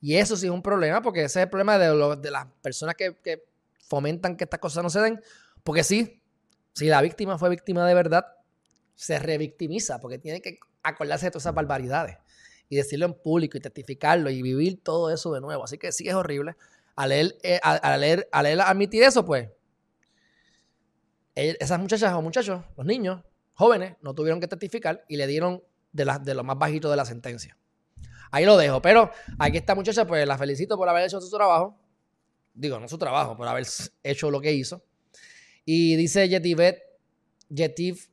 Y eso sí es un problema, porque ese es el problema de, de las personas que, que fomentan que estas cosas no se den. Porque sí, si la víctima fue víctima de verdad, se revictimiza, porque tiene que acordarse de todas esas barbaridades y decirlo en público y testificarlo y vivir todo eso de nuevo. Así que sí es horrible. Al él, eh, al, leer, al él admitir eso, pues, esas muchachas o muchachos, los niños, jóvenes, no tuvieron que testificar y le dieron de, la, de lo más bajito de la sentencia. Ahí lo dejo. Pero aquí esta muchacha, pues la felicito por haber hecho su trabajo. Digo, no su trabajo, por haber hecho lo que hizo. Y dice Yetivet, Yetiv,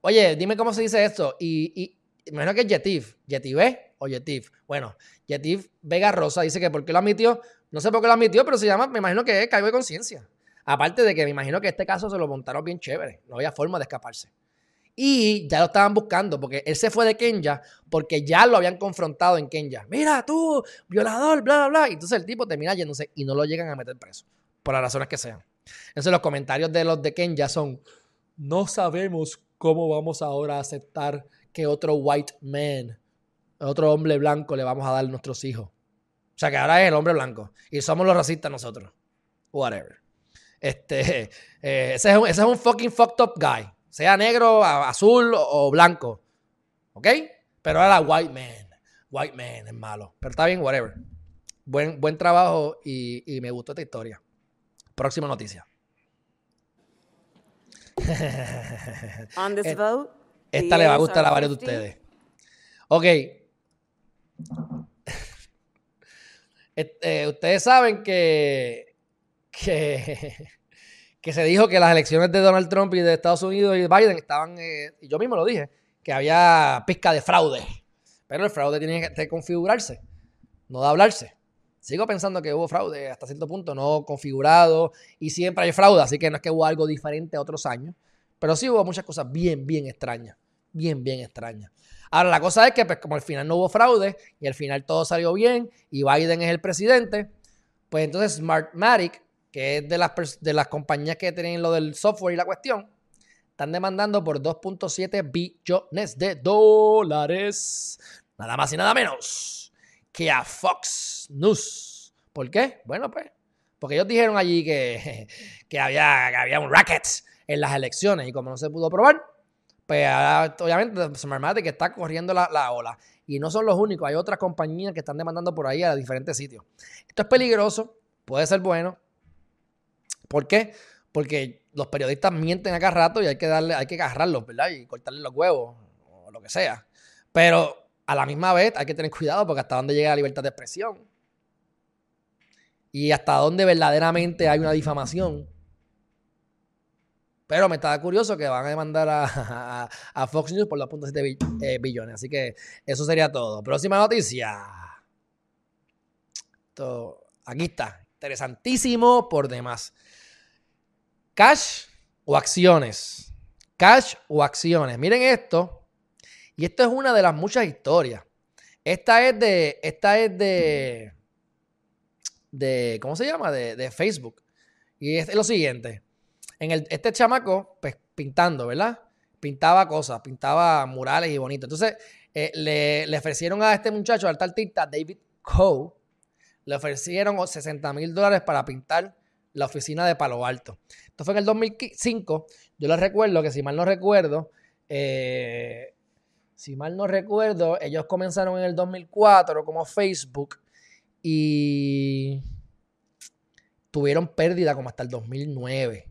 oye, dime cómo se dice esto. Y, y imagino que es Yetiv, Yetivé o Yetiv. Bueno, Yetiv Vega Rosa dice que por qué lo admitió. No sé por qué lo admitió, pero se llama, me imagino que es cargo de conciencia. Aparte de que me imagino que este caso se lo montaron bien chévere. No había forma de escaparse. Y ya lo estaban buscando, porque él se fue de Kenya porque ya lo habían confrontado en Kenya. Mira, tú, violador, bla, bla, bla. Y entonces el tipo termina yéndose y no lo llegan a meter preso, por las razones que sean. Entonces los comentarios de los de Kenya son, no sabemos cómo vamos ahora a aceptar que otro white man, otro hombre blanco le vamos a dar a nuestros hijos. O sea que ahora es el hombre blanco y somos los racistas nosotros. Whatever. Este, eh, ese, es un, ese, es un, fucking fucked up guy. Sea negro, azul o blanco. ¿Ok? Pero ahora white man. White man es malo. Pero está bien, whatever. Buen, buen trabajo y, y me gustó esta historia. Próxima noticia. On this vote, esta le va a gustar a varios de ustedes. Ok. Eh, ustedes saben que, que, se dijo que las elecciones de Donald Trump y de Estados Unidos y Biden estaban, eh, y yo mismo lo dije, que había pizca de fraude. Pero el fraude tiene que configurarse, no de hablarse. Sigo pensando que hubo fraude hasta cierto punto, no configurado, y siempre hay fraude, así que no es que hubo algo diferente a otros años, pero sí hubo muchas cosas bien, bien extrañas, bien, bien extrañas. Ahora, la cosa es que, pues, como al final no hubo fraude y al final todo salió bien y Biden es el presidente, pues entonces Smartmatic, que es de las, de las compañías que tienen lo del software y la cuestión, están demandando por 2.7 billones de dólares. Nada más y nada menos que a Fox News. ¿Por qué? Bueno, pues, porque ellos dijeron allí que, que, había, había un racket en las elecciones y como no se pudo probar, pues obviamente Smartmatic que está corriendo la, la, ola. Y no son los únicos, hay otras compañías que están demandando por ahí a diferentes sitios. Esto es peligroso, puede ser bueno. ¿Por qué? Porque los periodistas mienten acá rato y hay que darle, hay que agarrarlos, ¿verdad? Y cortarle los huevos o lo que sea. Pero a la misma vez hay que tener cuidado porque hasta dónde llega la libertad de expresión y hasta dónde verdaderamente hay una difamación. Pero me está curioso que van a demandar a, Fox News por los puntos de eh, billones. Así que eso sería todo. Próxima noticia. aquí está. Interesantísimo por demás. Cash o acciones. Cash o acciones. Miren esto. Y esto es una de las muchas historias. Esta es de. Esta es de. de ¿Cómo se llama? De, Facebook. Y es lo siguiente. Este chamaco, pues pintando, ¿verdad? Pintaba cosas, pintaba murales y bonito. Entonces, eh, le, ofrecieron a este muchacho, al artista David Coe, le ofrecieron 60 mil dólares para pintar la oficina de Palo Alto. Esto fue en el 2005. Yo les recuerdo que, si mal no recuerdo, eh, si mal no recuerdo, ellos comenzaron en el 2004 como Facebook y tuvieron pérdida como hasta el 2009.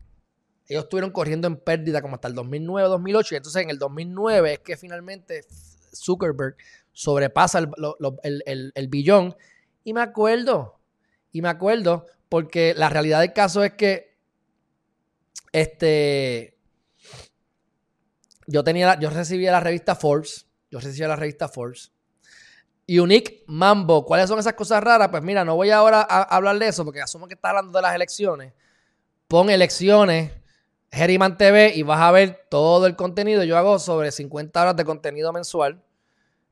Ellos estuvieron corriendo en pérdida como hasta el 2009, 2008 y entonces en el 2009 es que finalmente Zuckerberg sobrepasa el, billón. Y me acuerdo, y me acuerdo porque la realidad del caso es que este yo tenía, yo recibía la revista Forbes, yo recibía la revista Forbes. Unique Mambo, ¿cuáles son esas cosas raras? Pues mira, no voy ahora a, hablar de eso porque asumo que está hablando de las elecciones. Pon elecciones, Geriman TV y vas a ver todo el contenido. Yo hago sobre 50 horas de contenido mensual.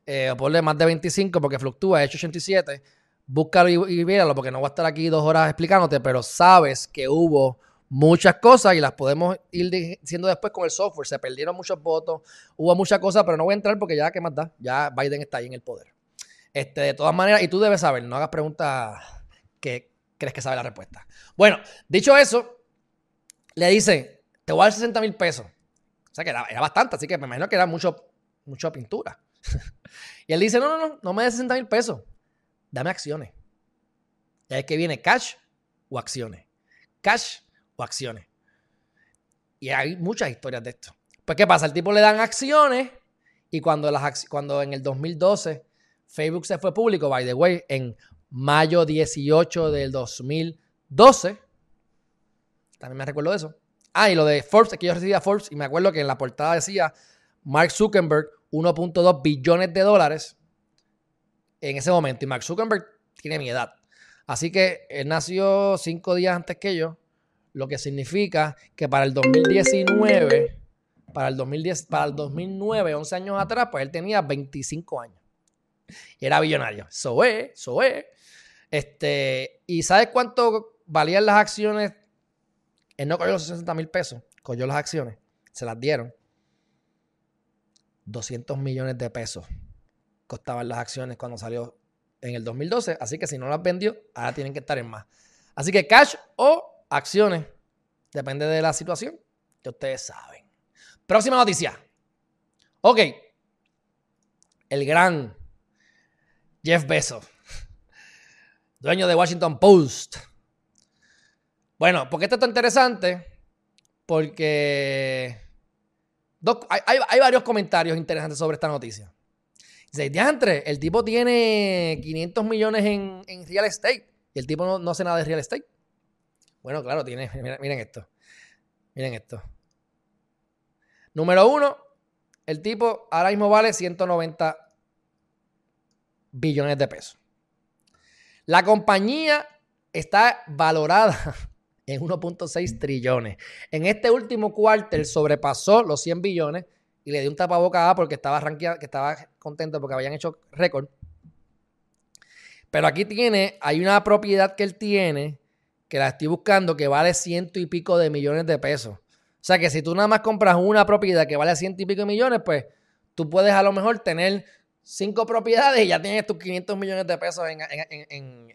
Eh, ponle más de 25 porque fluctúa, he hecho 87. Búscalo y, y porque no voy a estar aquí dos horas explicándote, pero sabes que hubo muchas cosas y las podemos ir diciendo después con el software. Se perdieron muchos votos, hubo muchas cosas, pero no voy a entrar porque ya, ¿qué más da? Ya Biden está ahí en el poder. Este, de todas maneras, y tú debes saber, no hagas preguntas que crees que sabe la respuesta. Bueno, dicho eso, le dice, te voy a dar 60 mil pesos. O sea que era, bastante, así que me imagino que era mucho, mucha pintura. y él dice, no, no, no, no me des 60 mil pesos, dame acciones. Y es que viene cash o acciones. Cash o acciones. Y hay muchas historias de esto. Pues, ¿qué pasa? El tipo le dan acciones y cuando, las, cuando en el 2012 Facebook se fue público, by the way, en mayo 18 del 2012, también me recuerdo de eso. Ah, y lo de Forbes, es que yo recibía Forbes y me acuerdo que en la portada decía Mark Zuckerberg 1.2 billones de dólares en ese momento. Y Mark Zuckerberg tiene mi edad. Así que él nació cinco días antes que yo, lo que significa que para el 2019 para el, 2010, para el 2009, 11 años atrás, pues él tenía 25 años. Y era billonario. Eso es. Este, ¿Y sabes cuánto valían las acciones? Él no cogió los 60 mil pesos, cogió las acciones, se las dieron. 200 millones de pesos costaban las acciones cuando salió en el 2012. Así que si no las vendió, ahora tienen que estar en más. Así que cash o acciones, depende de la situación, que ustedes saben. Próxima noticia. Ok. El gran Jeff Bezos, dueño de Washington Post. Bueno, ¿por qué esto es tan interesante? Porque hay, varios comentarios interesantes sobre esta noticia. Dice, diantre, el tipo tiene 500 millones en, real estate y el tipo no, no, hace nada de real estate. Bueno, claro, tiene, miren esto. Miren esto. Número uno, el tipo ahora mismo vale 190 billones de pesos. La compañía está valorada en 1.6 trillones. En este último cuarto sobrepasó los 100 billones y le dio un tapaboca porque estaba que estaba contento porque habían hecho récord. Pero aquí tiene, hay una propiedad que él tiene que la estoy buscando que vale ciento y pico de millones de pesos. O sea que si tú nada más compras una propiedad que vale ciento y pico millones, pues tú puedes a lo mejor tener cinco propiedades y ya tienes tus 500 millones de pesos en,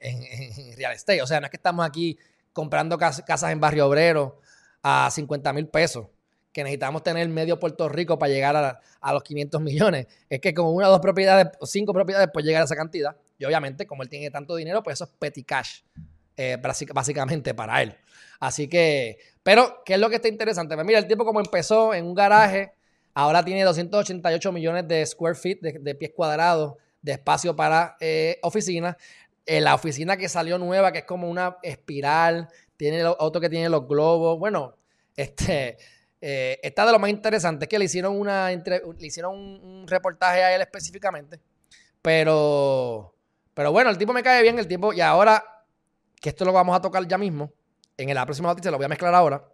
real estate. O sea, no es que estamos aquí comprando casas en barrio obrero a 50 mil pesos, que necesitamos tener medio Puerto Rico para llegar a, los 500 millones. Es que con una o dos propiedades cinco propiedades puedes llegar a esa cantidad. Y obviamente, como él tiene tanto dinero, pues eso es petty cash, eh, básicamente para él. Así que, pero, ¿qué es lo que está interesante? Pues mira, el tipo como empezó en un garaje, ahora tiene 288 millones de square feet, de, pies cuadrados, de espacio para eh, oficinas. Eh, la oficina que salió nueva, que es como una espiral, tiene otro que tiene los globos. Bueno, este, eh, está de lo más interesante, es que le hicieron, una, le hicieron un, reportaje a él específicamente. Pero, pero bueno, el tipo me cae bien, el tipo, y ahora, que esto lo vamos a tocar ya mismo, en la próxima noticia, lo voy a mezclar ahora,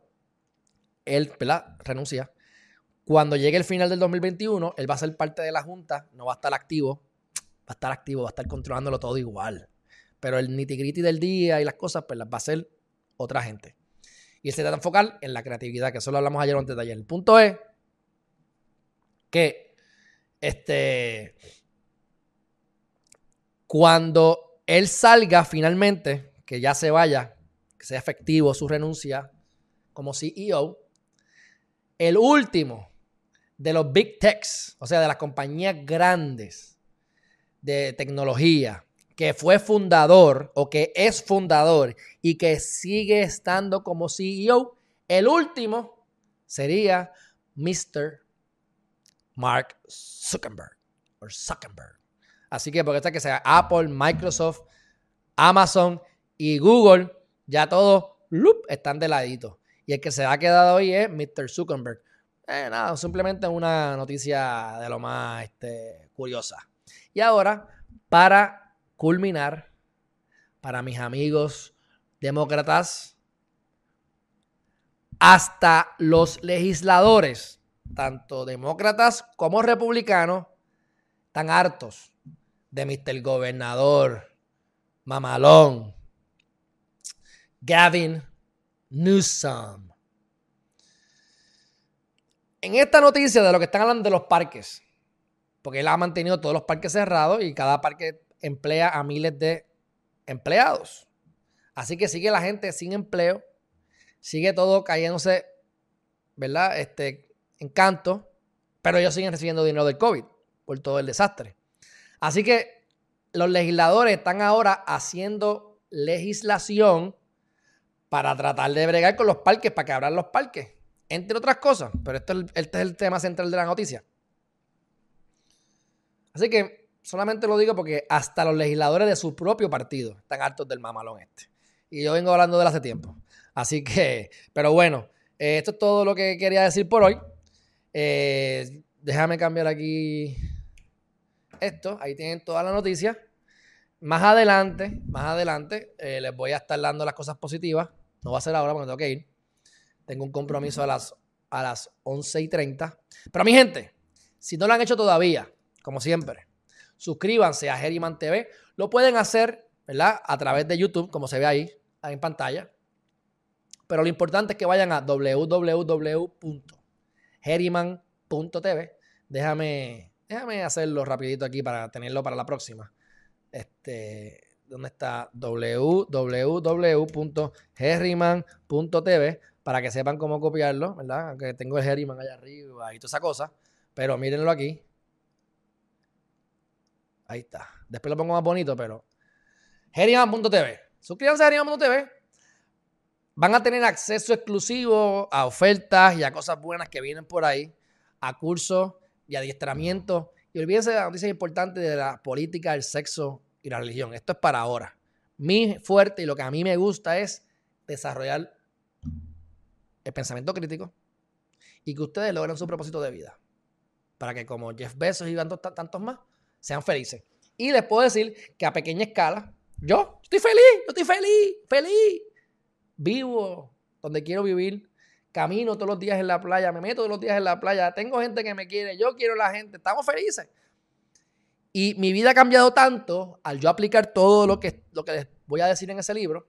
él, ¿verdad? Renuncia. Cuando llegue el final del 2021, él va a ser parte de la Junta, no va a estar activo, va a estar activo, va a estar controlándolo todo igual. Pero el nitty del día y las cosas, pues las va a hacer otra gente. Y él se trata de enfocar en la creatividad, que eso lo hablamos ayer o antes de ayer. El punto es que este, cuando él salga finalmente, que ya se vaya, que sea efectivo su renuncia como CEO. El último de los big techs, o sea, de las compañías grandes de tecnología, que fue fundador o que es fundador y que sigue estando como CEO, el último sería Mr. Mark Zuckerberg. O Zuckerberg. Así que porque está que sea Apple, Microsoft, Amazon y Google ya todos están de ladito. Y el que se ha quedado hoy es Mr. Zuckerberg. Eh, nada, simplemente una noticia de lo más este, curiosa. Y ahora, para culminar, para mis amigos demócratas, hasta los legisladores, tanto demócratas como republicanos, están hartos de Mr. Gobernador, Mamalón, Gavin Newsom. En esta noticia de lo que están hablando de los parques, porque él ha mantenido todos los parques cerrados y cada parque emplea a miles de empleados. Así que sigue la gente sin empleo, sigue todo cayéndose, ¿verdad? Este, en canto, pero ellos siguen recibiendo dinero del COVID por todo el desastre. Así que los legisladores están ahora haciendo legislación para tratar de bregar con los parques, para que abran los parques, entre otras cosas. Pero este es el tema central de la noticia. Así que solamente lo digo porque hasta los legisladores de su propio partido están hartos del mamalón este. Y yo vengo hablando de él hace tiempo. Así que, pero bueno, eh, esto es todo lo que quería decir por hoy. Eh, déjame cambiar aquí esto. Ahí tienen toda la noticia. Más adelante, más adelante, eh, les voy a estar dando las cosas positivas. No va a ser ahora porque tengo que ir. Tengo un compromiso a las, a las 11 y 30. Pero mi gente, si no lo han hecho todavía, como siempre, suscríbanse a Geriman TV. Lo pueden hacer, ¿verdad? A través de YouTube, como se ve ahí, ahí en pantalla. Pero lo importante es que vayan a www.geriman.tv. Déjame, déjame hacerlo rapidito aquí para tenerlo para la próxima. Este, ¿dónde está? www.herriman.tv para que sepan cómo copiarlo, ¿verdad? Aunque tengo el Herriman allá arriba y toda esa cosa. Pero mírenlo aquí. Ahí está. Después lo pongo más bonito, pero. Herriman.tv. Suscríbanse a Herriman.tv. Van a tener acceso exclusivo a ofertas y a cosas buenas que vienen por ahí, a cursos y adiestramientos y olvídense de la noticia importante de la política, el sexo y la religión. Esto es para ahora. Mi fuerte y lo que a mí me gusta es desarrollar el pensamiento crítico y que ustedes logren su propósito de vida. Para que como Jeff Bezos y tantos más, sean felices. Y les puedo decir que a pequeña escala, yo estoy feliz, yo estoy feliz, feliz. Vivo donde quiero vivir, Camino todos los días en la playa, me meto todos los días en la playa, tengo gente que me quiere, yo quiero la gente, estamos felices. Y mi vida ha cambiado tanto al yo aplicar todo lo que, lo que les voy a decir en ese libro,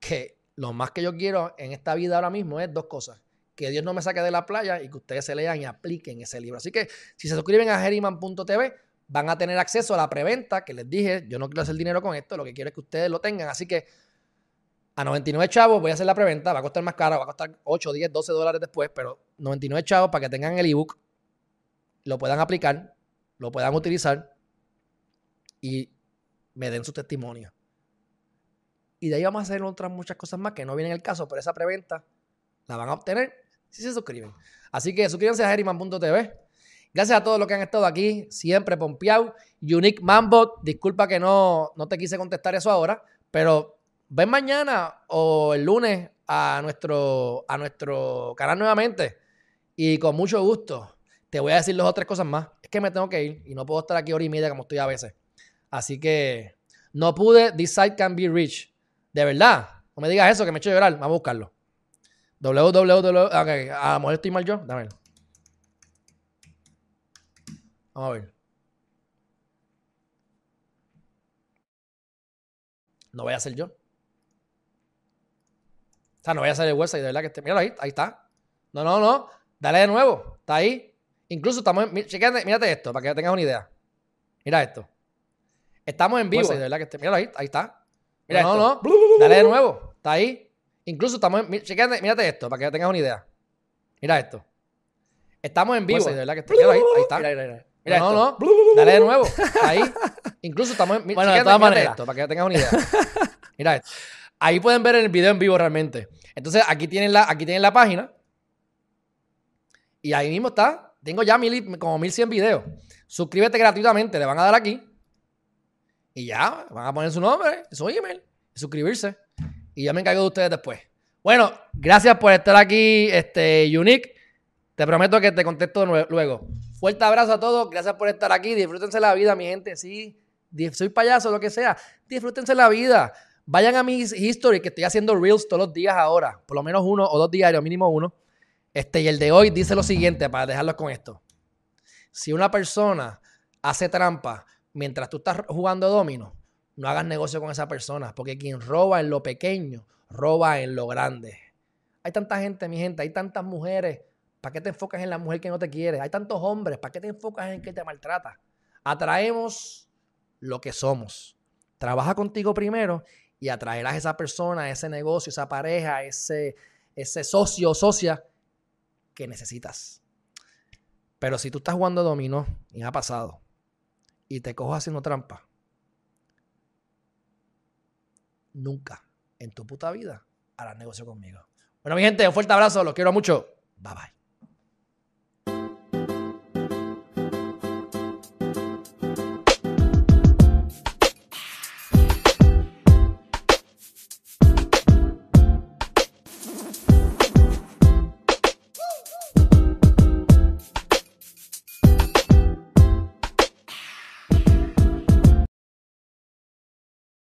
que lo más que yo quiero en esta vida ahora mismo es dos cosas. Que Dios no me saque de la playa y que ustedes se lean y apliquen ese libro. Así que si se suscriben a Geriman.tv, van a tener acceso a la preventa que les dije. Yo no quiero hacer dinero con esto, lo que quiero es que ustedes lo tengan. Así que a 99 chavos voy a hacer la preventa, va a costar más caro, va a costar 8, 10, 12 dólares después, pero 99 chavos para que tengan el ebook, lo puedan aplicar, lo puedan utilizar y me den su testimonio. Y de ahí vamos a hacer otras muchas cosas más que no vienen el caso, pero esa preventa la van a obtener si se suscriben. Así que suscríbanse a Herriman.tv. Gracias a todos los que han estado aquí, siempre pompeado. Unique Mambo, disculpa que no, no te quise contestar eso ahora, pero ven mañana o el lunes a nuestro, a nuestro canal nuevamente y con mucho gusto te voy a decir dos o tres cosas más. Es que me tengo que ir y no puedo estar aquí hora y media como estoy a veces. Así que no pude. This site can be reached. De verdad. No me digas eso que me he hecho llorar. Vamos a buscarlo. www. Okay, a lo mejor estoy mal yo. Dame. Vamos a ver. No voy a ser yo sea, no vaya a salir el website, de verdad que esté. Míralo ahí, ahí está. No, no, no. Dale de nuevo. Está ahí. Incluso estamos en. mírate esto, para que tengas una idea. Mira esto. Estamos en vivo. de verdad que esté. Míralo ahí, ahí está. Mira no, no, no. Dale de nuevo. Está ahí. Incluso estamos en. mírate esto, para que tengas una idea. Mira esto. Estamos en vivo. de verdad que esté. Míralo ahí, ahí está. Mira, mira, mira. Mira no, no, Dale de nuevo. Ahí. Incluso estamos en. Bueno, de todas maneras. Esto, para que tengas una idea. Mira esto. Ahí pueden ver el video en vivo realmente. Entonces, aquí tienen la, aquí tienen la página. Y ahí mismo está. Tengo ya mil, como 1100 videos. Suscríbete gratuitamente. Le van a dar aquí. Y ya, van a poner su nombre, su email, y suscribirse. Y ya me encargo de ustedes después. Bueno, gracias por estar aquí, este, Unique. Te prometo que te contesto luego. Fuerte abrazo a todos. Gracias por estar aquí. Disfrútense la vida, mi gente. Sí, soy payaso, lo que sea. Disfrútense la vida. Vayan a mis history que estoy haciendo reels todos los días ahora, por lo menos uno o dos diarios, mínimo uno. Este, y el de hoy dice lo siguiente, para dejarlos con esto. Si una persona hace trampa mientras tú estás jugando domino, no hagas negocio con esa persona, porque quien roba en lo pequeño, roba en lo grande. Hay tanta gente, mi gente, hay tantas mujeres. ¿Para qué te enfocas en la mujer que no te quiere? Hay tantos hombres. ¿Para qué te enfocas en que te maltrata? Atraemos lo que somos. Trabaja contigo primero y atraerás a esa persona, ese negocio, esa pareja, ese, ese socio o socia que necesitas. Pero si tú estás jugando dominó y ha pasado y te cojo haciendo trampa, nunca en tu puta vida harás negocio conmigo. Bueno, mi gente, un fuerte abrazo, los quiero mucho. Bye bye.